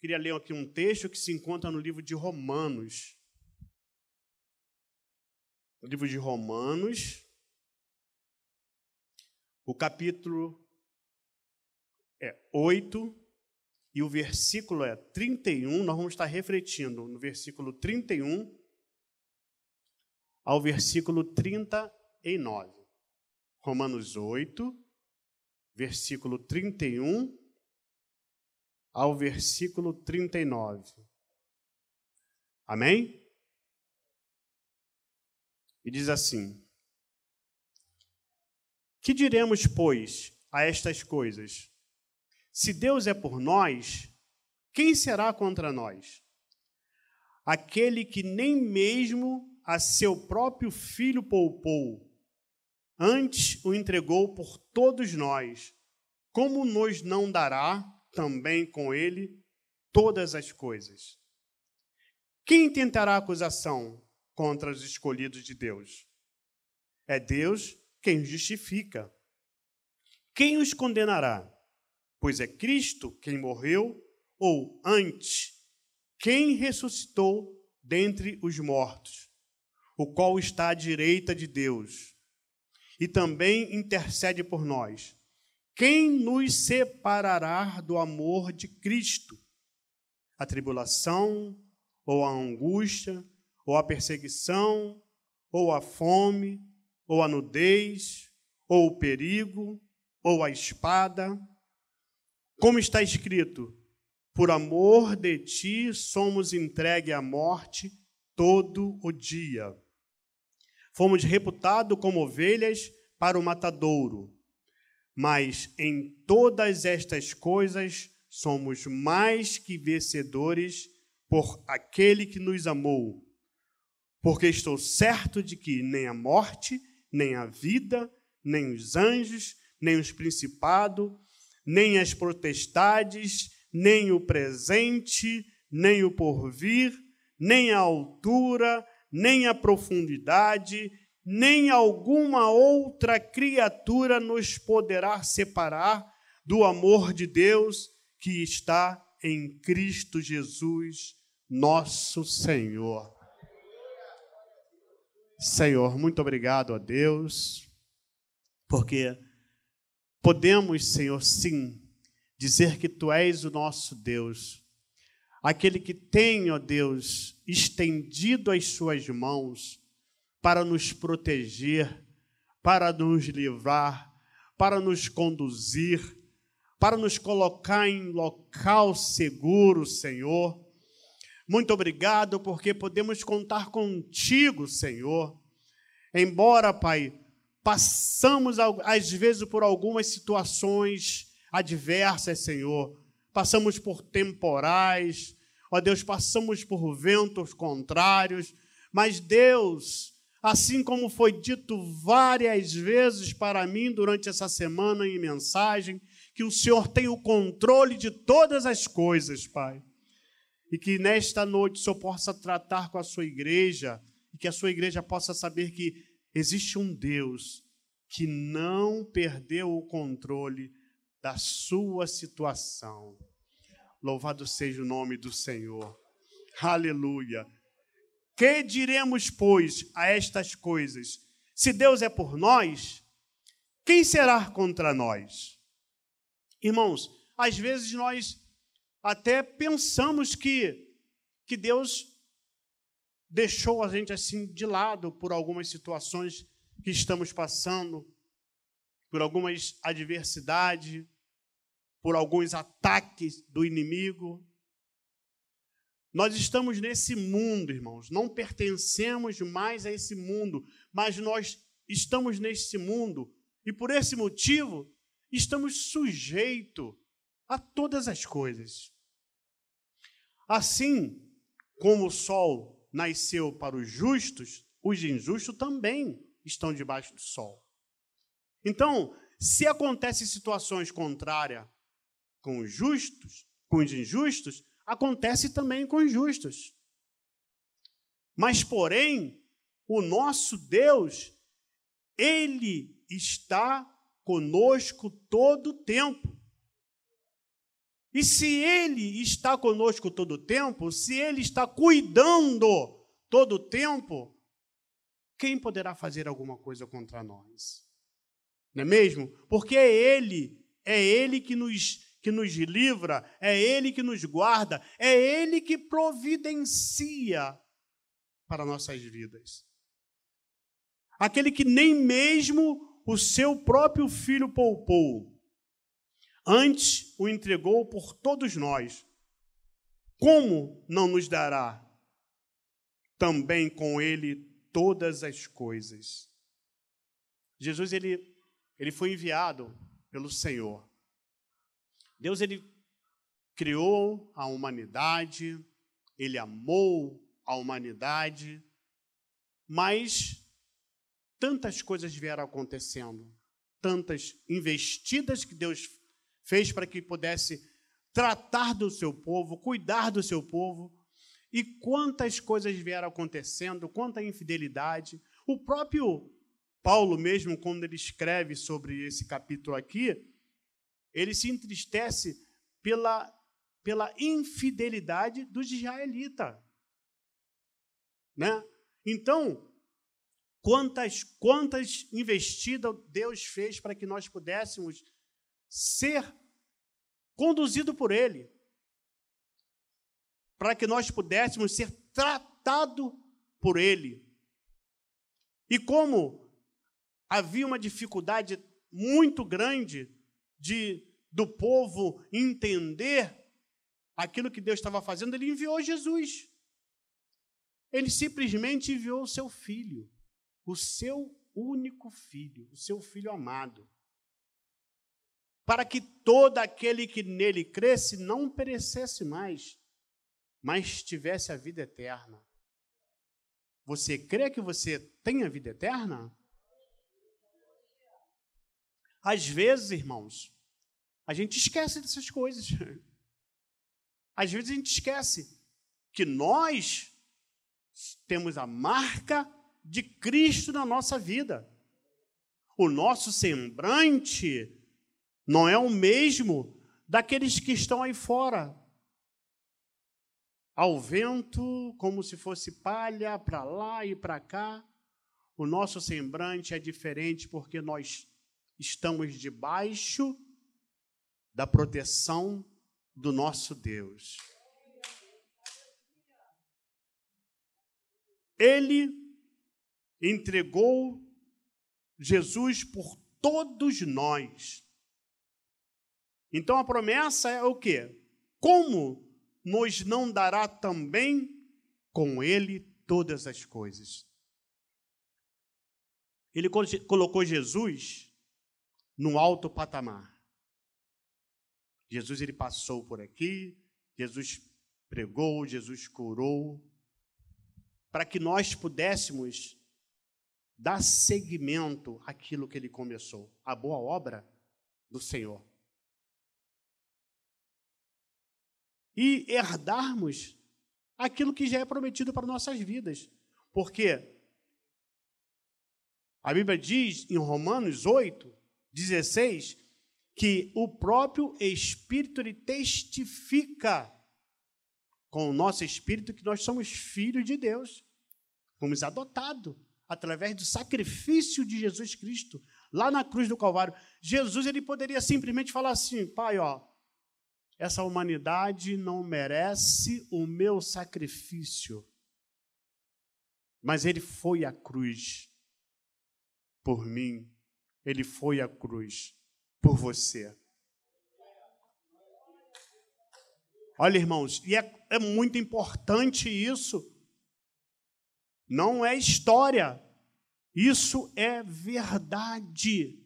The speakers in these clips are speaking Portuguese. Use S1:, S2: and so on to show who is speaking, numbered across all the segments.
S1: queria ler aqui um texto que se encontra no livro de Romanos. O livro de Romanos, o capítulo é 8 e o versículo é 31. Nós vamos estar refletindo no versículo 31 ao versículo 39. Romanos 8, versículo 31 ao versículo 39. Amém? E diz assim: Que diremos, pois, a estas coisas? Se Deus é por nós, quem será contra nós? Aquele que nem mesmo a seu próprio filho poupou, antes o entregou por todos nós, como nos não dará também com ele todas as coisas? Quem tentará acusação contra os escolhidos de Deus? É Deus quem os justifica. Quem os condenará? Pois é Cristo quem morreu, ou antes, quem ressuscitou dentre os mortos, o qual está à direita de Deus, e também intercede por nós. Quem nos separará do amor de Cristo? A tribulação, ou a angústia, ou a perseguição, ou a fome, ou a nudez, ou o perigo, ou a espada. Como está escrito: por amor de ti somos entregue à morte todo o dia. Fomos reputados como ovelhas para o matadouro mas em todas estas coisas somos mais que vencedores por aquele que nos amou. Porque estou certo de que nem a morte, nem a vida, nem os anjos, nem os principados, nem as potestades, nem o presente, nem o porvir, nem a altura, nem a profundidade, nem alguma outra criatura nos poderá separar do amor de Deus que está em Cristo Jesus, nosso Senhor. Senhor, muito obrigado a Deus, porque podemos, Senhor, sim, dizer que Tu és o nosso Deus, aquele que tem, ó Deus, estendido as Suas mãos para nos proteger, para nos livrar, para nos conduzir, para nos colocar em local seguro, Senhor. Muito obrigado, porque podemos contar contigo, Senhor. Embora, Pai, passamos às vezes por algumas situações adversas, Senhor. Passamos por temporais, ó Deus, passamos por ventos contrários, mas Deus, assim como foi dito várias vezes para mim durante essa semana em mensagem, que o Senhor tem o controle de todas as coisas, Pai. E que nesta noite o Senhor possa tratar com a sua igreja, e que a sua igreja possa saber que existe um Deus que não perdeu o controle da sua situação. Louvado seja o nome do Senhor. Aleluia. Que diremos, pois, a estas coisas? Se Deus é por nós, quem será contra nós? Irmãos, às vezes nós até pensamos que, que Deus deixou a gente assim de lado por algumas situações que estamos passando, por algumas adversidades, por alguns ataques do inimigo. Nós estamos nesse mundo, irmãos, não pertencemos mais a esse mundo, mas nós estamos nesse mundo e por esse motivo estamos sujeitos a todas as coisas. Assim como o sol nasceu para os justos, os injustos também estão debaixo do sol. Então, se acontecem situações contrárias com os justos, com os injustos, acontece também com os justos. Mas, porém, o nosso Deus, Ele está conosco todo o tempo. E se Ele está conosco todo o tempo, se Ele está cuidando todo o tempo, quem poderá fazer alguma coisa contra nós? Não é mesmo? Porque é Ele, é Ele que nos, que nos livra, é Ele que nos guarda, é Ele que providencia para nossas vidas. Aquele que nem mesmo o seu próprio filho poupou, antes o entregou por todos nós. Como não nos dará também com ele todas as coisas? Jesus ele, ele foi enviado pelo Senhor. Deus ele criou a humanidade, ele amou a humanidade, mas tantas coisas vieram acontecendo, tantas investidas que Deus fez para que pudesse tratar do seu povo, cuidar do seu povo. E quantas coisas vieram acontecendo, quanta infidelidade. O próprio Paulo, mesmo, quando ele escreve sobre esse capítulo aqui, ele se entristece pela, pela infidelidade dos israelitas. Né? Então, quantas, quantas investidas Deus fez para que nós pudéssemos ser conduzido por Ele, para que nós pudéssemos ser tratado por Ele. E como havia uma dificuldade muito grande de do povo entender aquilo que Deus estava fazendo, ele enviou Jesus. Ele simplesmente enviou o seu filho, o seu único filho, o seu filho amado para que todo aquele que nele cresce não perecesse mais, mas tivesse a vida eterna. Você crê que você tem a vida eterna? Às vezes, irmãos, a gente esquece dessas coisas. Às vezes a gente esquece que nós temos a marca de Cristo na nossa vida. O nosso semblante não é o mesmo daqueles que estão aí fora. Ao vento, como se fosse palha para lá e para cá. O nosso semblante é diferente porque nós estamos debaixo da proteção do nosso Deus. Ele entregou Jesus por todos nós. Então a promessa é o quê? Como nos não dará também com ele todas as coisas? Ele colocou Jesus num alto patamar. Jesus ele passou por aqui, Jesus pregou, Jesus curou, para que nós pudéssemos dar seguimento àquilo que ele começou, a boa obra do Senhor. e herdarmos aquilo que já é prometido para nossas vidas. Porque a Bíblia diz em Romanos 8, 16, que o próprio Espírito ele testifica com o nosso espírito que nós somos filhos de Deus. Fomos adotados através do sacrifício de Jesus Cristo lá na cruz do Calvário. Jesus ele poderia simplesmente falar assim: Pai, ó, essa humanidade não merece o meu sacrifício. Mas ele foi à cruz por mim, ele foi à cruz por você. Olha, irmãos, e é, é muito importante isso. Não é história, isso é verdade.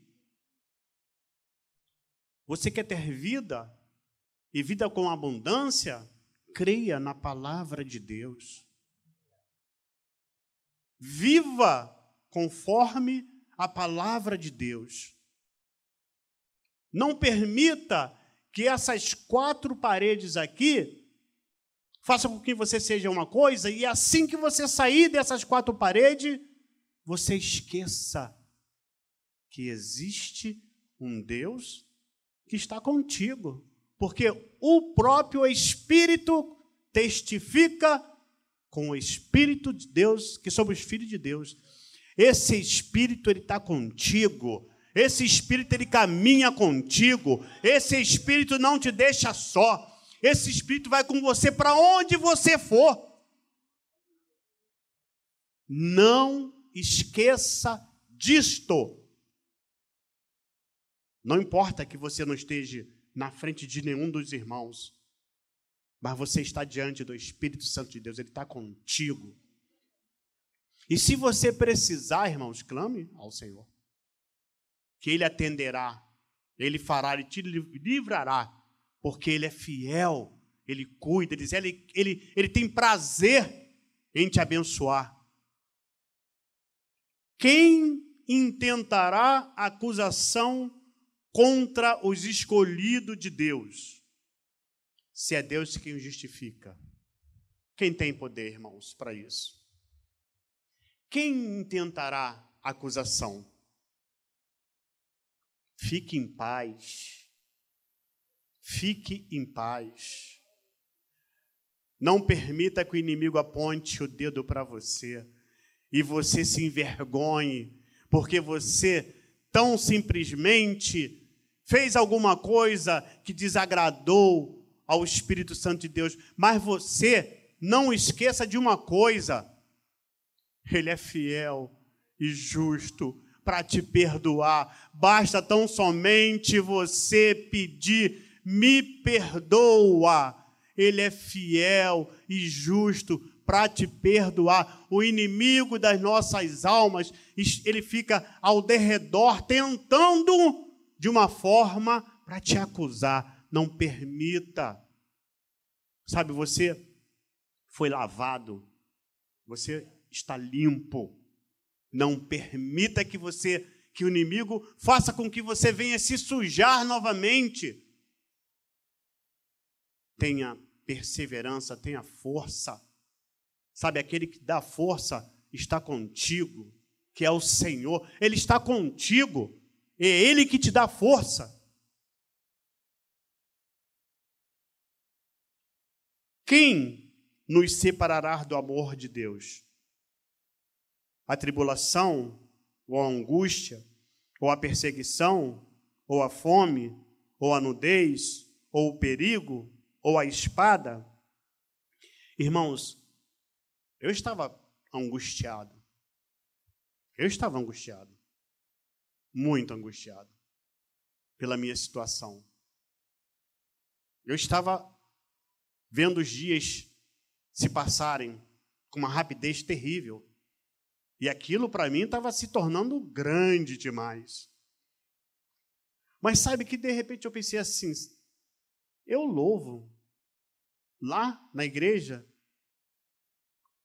S1: Você quer ter vida? e vida com abundância, creia na palavra de Deus. Viva conforme a palavra de Deus. Não permita que essas quatro paredes aqui façam com que você seja uma coisa e assim que você sair dessas quatro paredes, você esqueça que existe um Deus que está contigo Porque o próprio Espírito testifica com o Espírito de Deus que somos filhos de Deus. Esse Espírito ele está contigo. Esse Espírito ele caminha contigo. Esse Espírito não te deixa só. Esse Espírito vai com você para onde você for. Não esqueça disto. Não importa que você não esteja na frente de nenhum dos irmãos, mas você está diante do Espírito Santo de Deus, ele está contigo. E se você precisar, irmãos, clame ao Senhor, que Ele atenderá, Ele fará, Ele te livrará, porque Ele é fiel, Ele cuida, Ele, ele, ele, ele tem prazer em te abençoar. Quem intentará acusação contra os escolhidos de Deus? Se é Deus quem o justifica. Quem tem poder, irmãos, para isso? Quem intentará acusação? Fique em paz. Fique em paz. Não permita que o inimigo aponte o dedo para você e você se envergonhe, porque você tão simplesmente fez alguma coisa que desagradou ao Espírito Santo de Deus. Mas você não esqueça de uma coisa: Ele é fiel e justo para te perdoar. Basta tão somente você pedir, me perdoa. Ele é fiel e justo para te perdoar. O inimigo das nossas almas, ele fica ao derredor tentando de uma forma para te acusar. Não permita. Sabe, você foi lavado. Você está limpo. Não permita que você que o inimigo faça com que você venha se sujar novamente. Tenha perseverança, tenha força. Sabe, aquele que dá força está contigo, que é o Senhor. Ele está contigo. É Ele que te dá força. Quem nos separará do amor de Deus? A tribulação, ou a angústia, ou a perseguição, ou a fome, ou a nudez, ou o perigo, ou a espada? Irmãos, eu estava angustiado. Eu estava angustiado. Muito angustiado pela minha situação. Eu estava vendo os dias se passarem com uma rapidez terrível. E aquilo para mim estava se tornando grande demais. Mas sabe que de repente eu pensei assim: eu louvo lá na igreja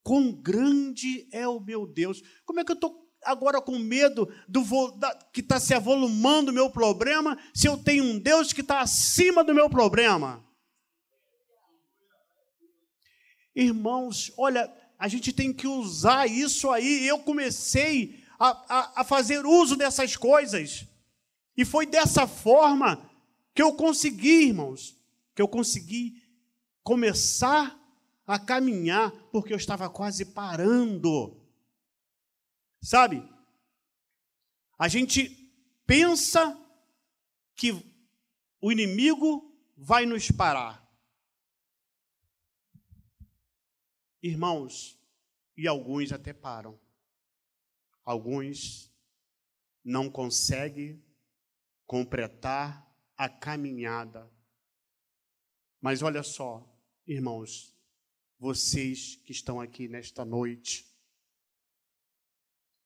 S1: Quão grande é o meu Deus. Como é que eu estou agora com medo do da, que está se avolumando o meu problema, se eu tenho um Deus que está acima do meu problema? Irmãos, olha, a gente tem que usar isso aí. Eu comecei a, a, a fazer uso dessas coisas. E foi dessa forma que eu consegui, irmãos, que eu consegui começar a caminhar, porque eu estava quase parando. Sabe? A gente pensa que o inimigo vai nos parar. Irmãos, e alguns até param. Alguns não conseguem completar a caminhada. Mas olha só, irmãos, vocês que estão aqui nesta noite,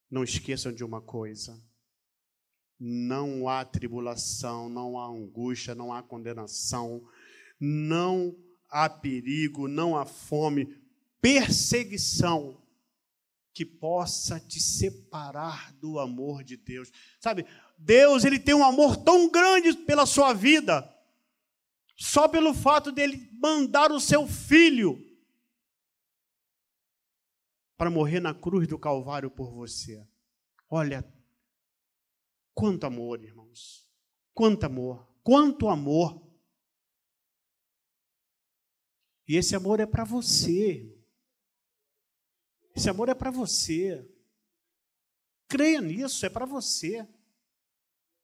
S1: não esqueçam de uma coisa: não há tribulação, não há angústia, não há condenação, não há perigo, não há fome, perseguição que possa te separar do amor de Deus. Sabe, Deus, ele tem um amor tão grande pela sua vida, só pelo fato dele mandar o seu filho para morrer na cruz do Calvário por você. Olha, quanto amor, irmãos. Quanto amor, quanto amor. E esse amor é para você. Esse amor é para você. Creia nisso, é para você.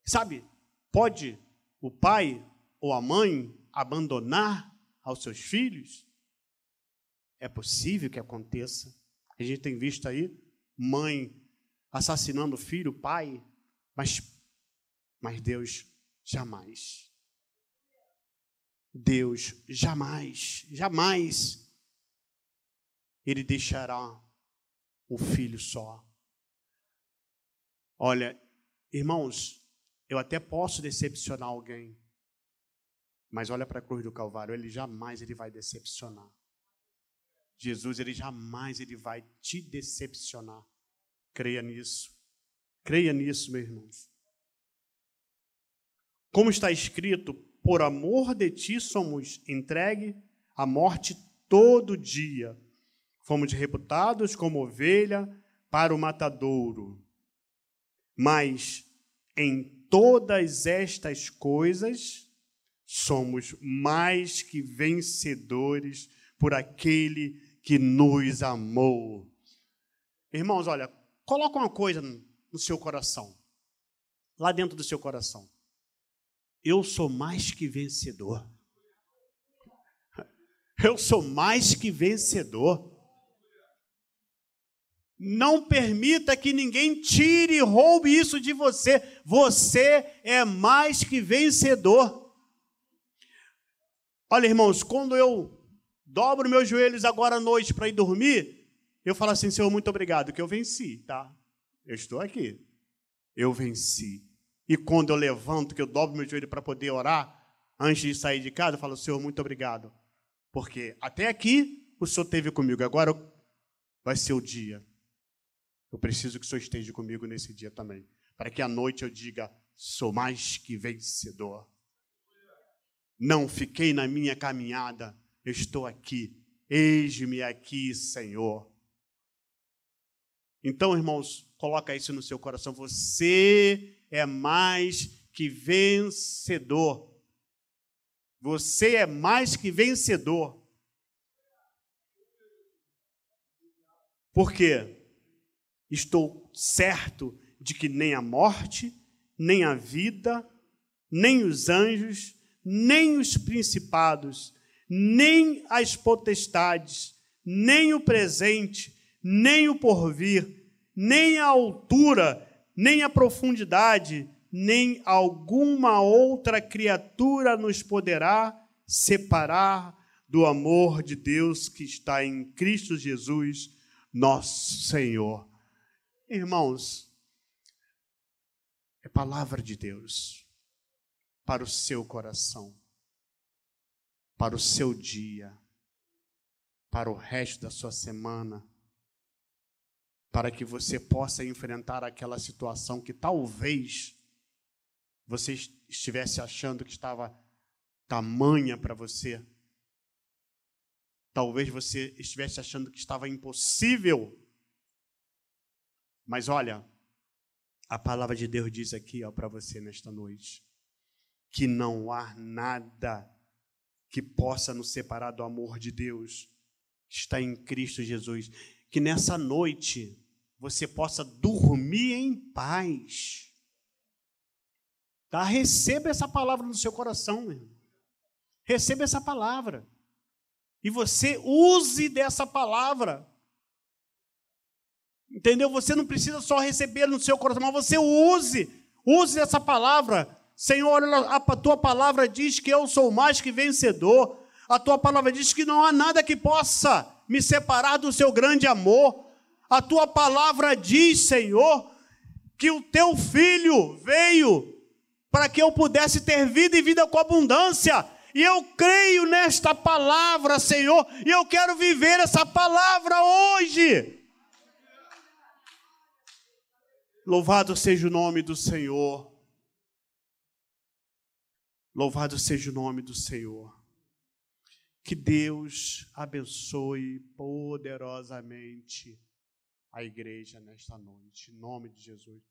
S1: Sabe, pode o pai ou a mãe abandonar aos seus filhos? É possível que aconteça. A gente tem visto aí mãe assassinando o filho, pai, mas, mas Deus jamais. Deus jamais, jamais ele deixará o filho só. Olha, irmãos, eu até posso decepcionar alguém, mas olha para a cruz do Calvário, ele jamais ele vai decepcionar. Jesus, ele jamais ele vai te decepcionar. Creia nisso. Creia nisso, meu irmão. Como está escrito, por amor de ti somos entregue à morte todo dia. Fomos reputados como ovelha para o matadouro. Mas em todas estas coisas somos mais que vencedores por aquele que nos amou. Irmãos, olha, coloca uma coisa no seu coração, lá dentro do seu coração. Eu sou mais que vencedor. Eu sou mais que vencedor. Não permita que ninguém tire e roube isso de você. Você é mais que vencedor. Olha, irmãos, quando eu dobro meus joelhos agora à noite para ir dormir, eu falo assim, Senhor, muito obrigado, que eu venci, tá? Eu estou aqui. Eu venci. E quando eu levanto, que eu dobro meu joelho para poder orar, antes de sair de casa, eu falo, Senhor, muito obrigado. Porque até aqui o Senhor esteve comigo, agora vai ser o dia. Eu preciso que o Senhor esteja comigo nesse dia também. Para que à noite eu diga, sou mais que vencedor. Não fiquei na minha caminhada eu estou aqui, eis-me aqui, Senhor. Então, irmãos, coloca isso no seu coração. Você é mais que vencedor. Você é mais que vencedor. Por quê? Estou certo de que nem a morte, nem a vida, nem os anjos, nem os principados, nem as potestades, nem o presente, nem o porvir, nem a altura, nem a profundidade, nem alguma outra criatura nos poderá separar do amor de Deus que está em Cristo Jesus, nosso Senhor. Irmãos, é palavra de Deus para o seu coração para o seu dia, para o resto da sua semana, para que você possa enfrentar aquela situação que talvez você estivesse achando que estava tamanha para você. Talvez você estivesse achando que estava impossível. Mas olha, a palavra de Deus diz aqui para você nesta noite que não há nada que possa nos separar do amor de Deus que está em Cristo Jesus. Que nessa noite você possa dormir em paz. Tá? Receba essa palavra no seu coração, meu irmão. Receba essa palavra. E você use dessa palavra. Entendeu? Você não precisa só receber no seu coração, mas você use. Use essa palavra Senhor, a tua palavra diz que eu sou mais que vencedor. A tua palavra diz que não há nada que possa me separar do seu grande amor. A tua palavra diz, Senhor, que o teu filho veio para que eu pudesse ter vida e vida com abundância. E eu creio nesta palavra, Senhor, e eu quero viver essa palavra hoje. Louvado seja o nome do Senhor. Louvado seja o nome do Senhor. Que Deus abençoe poderosamente a igreja nesta noite, em nome de Jesus.